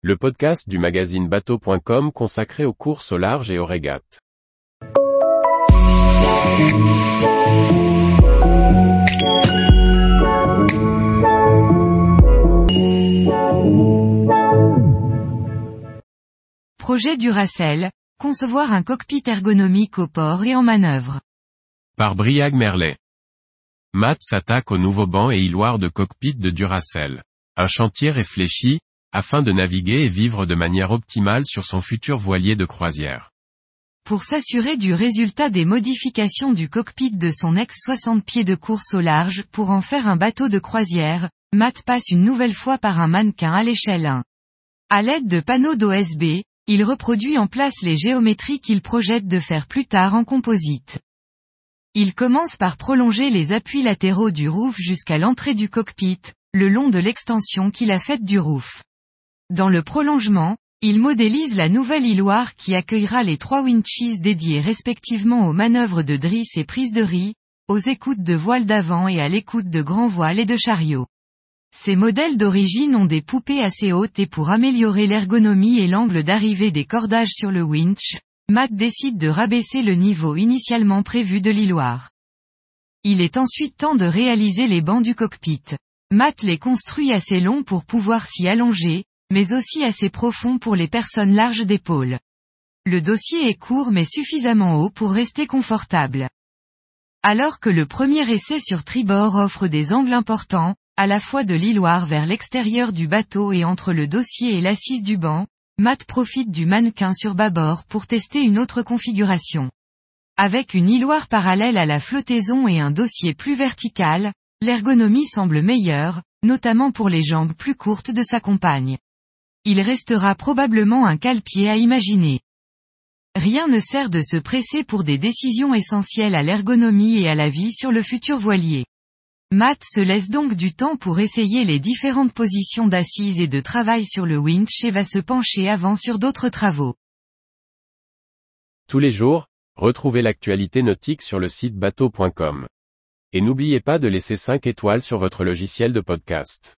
le podcast du magazine bateau.com consacré aux courses au large et aux régates. Projet Duracell, concevoir un cockpit ergonomique au port et en manœuvre. Par Briag Merlet. Matt s'attaque au nouveau banc et hiloire de cockpit de Duracell. Un chantier réfléchi, afin de naviguer et vivre de manière optimale sur son futur voilier de croisière. Pour s'assurer du résultat des modifications du cockpit de son ex 60 pieds de course au large pour en faire un bateau de croisière, Matt passe une nouvelle fois par un mannequin à l'échelle 1. À l'aide de panneaux d'OSB, il reproduit en place les géométries qu'il projette de faire plus tard en composite. Il commence par prolonger les appuis latéraux du roof jusqu'à l'entrée du cockpit, le long de l'extension qu'il a faite du roof. Dans le prolongement, il modélise la nouvelle hiloire qui accueillera les trois winches dédiés respectivement aux manœuvres de drisse et prise de riz, aux écoutes de voile d'avant et à l'écoute de grand voile et de chariot. Ces modèles d'origine ont des poupées assez hautes et pour améliorer l'ergonomie et l'angle d'arrivée des cordages sur le winch, Matt décide de rabaisser le niveau initialement prévu de l'hiloire. Il est ensuite temps de réaliser les bancs du cockpit. Matt les construit assez longs pour pouvoir s'y allonger, mais aussi assez profond pour les personnes larges d'épaules. Le dossier est court mais suffisamment haut pour rester confortable. Alors que le premier essai sur tribord offre des angles importants, à la fois de l'hiloire vers l'extérieur du bateau et entre le dossier et l'assise du banc, Matt profite du mannequin sur bâbord pour tester une autre configuration. Avec une hiloire parallèle à la flottaison et un dossier plus vertical, l'ergonomie semble meilleure, notamment pour les jambes plus courtes de sa compagne. Il restera probablement un cale-pied à imaginer. Rien ne sert de se presser pour des décisions essentielles à l'ergonomie et à la vie sur le futur voilier. Matt se laisse donc du temps pour essayer les différentes positions d'assise et de travail sur le winch et va se pencher avant sur d'autres travaux. Tous les jours, retrouvez l'actualité nautique sur le site bateau.com. Et n'oubliez pas de laisser 5 étoiles sur votre logiciel de podcast.